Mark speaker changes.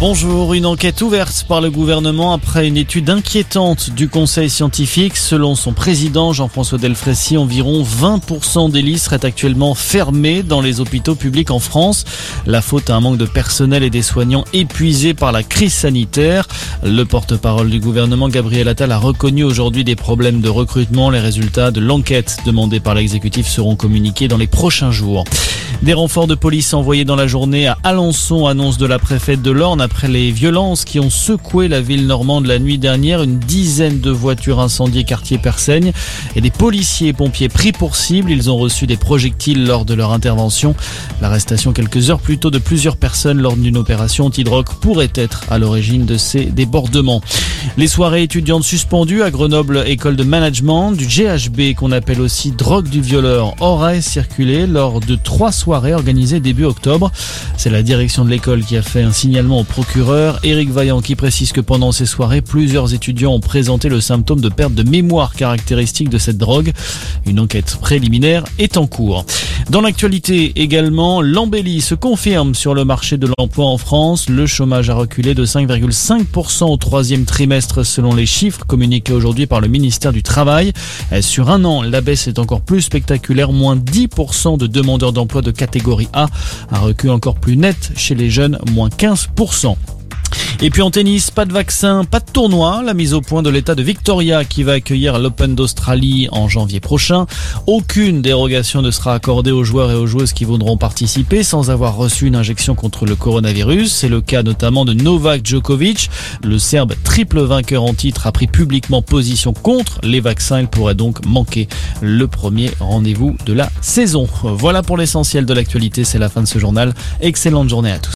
Speaker 1: Bonjour, une enquête ouverte par le gouvernement après une étude inquiétante du conseil scientifique. Selon son président Jean-François Delfrécy, environ 20% des lits seraient actuellement fermés dans les hôpitaux publics en France. La faute à un manque de personnel et des soignants épuisés par la crise sanitaire. Le porte-parole du gouvernement Gabriel Attal a reconnu aujourd'hui des problèmes de recrutement. Les résultats de l'enquête demandée par l'exécutif seront communiqués dans les prochains jours. Des renforts de police envoyés dans la journée à Alençon, annonce de la préfète de l'Orne après les violences qui ont secoué la ville normande la nuit dernière. Une dizaine de voitures incendiées quartier Persaigne et des policiers et pompiers pris pour cible. Ils ont reçu des projectiles lors de leur intervention. L'arrestation quelques heures plus tôt de plusieurs personnes lors d'une opération anti-drogue pourrait être à l'origine de ces débordements. Les soirées étudiantes suspendues à Grenoble École de Management du GHB qu'on appelle aussi drogue du violeur auraient circulé lors de trois soirées organisée début octobre. C'est la direction de l'école qui a fait un signalement au procureur. Éric Vaillant qui précise que pendant ces soirées, plusieurs étudiants ont présenté le symptôme de perte de mémoire caractéristique de cette drogue. Une enquête préliminaire est en cours. Dans l'actualité également, l'embellie se confirme sur le marché de l'emploi en France. Le chômage a reculé de 5,5% au troisième trimestre selon les chiffres communiqués aujourd'hui par le ministère du Travail. Sur un an, la baisse est encore plus spectaculaire, moins 10% de demandeurs d'emploi de catégorie A, un recul encore plus net chez les jeunes, moins 15%. Et puis en tennis, pas de vaccin, pas de tournoi. La mise au point de l'état de Victoria qui va accueillir l'Open d'Australie en janvier prochain. Aucune dérogation ne sera accordée aux joueurs et aux joueuses qui voudront participer sans avoir reçu une injection contre le coronavirus. C'est le cas notamment de Novak Djokovic. Le Serbe triple vainqueur en titre a pris publiquement position contre les vaccins. Il pourrait donc manquer le premier rendez-vous de la saison. Voilà pour l'essentiel de l'actualité. C'est la fin de ce journal. Excellente journée à tous.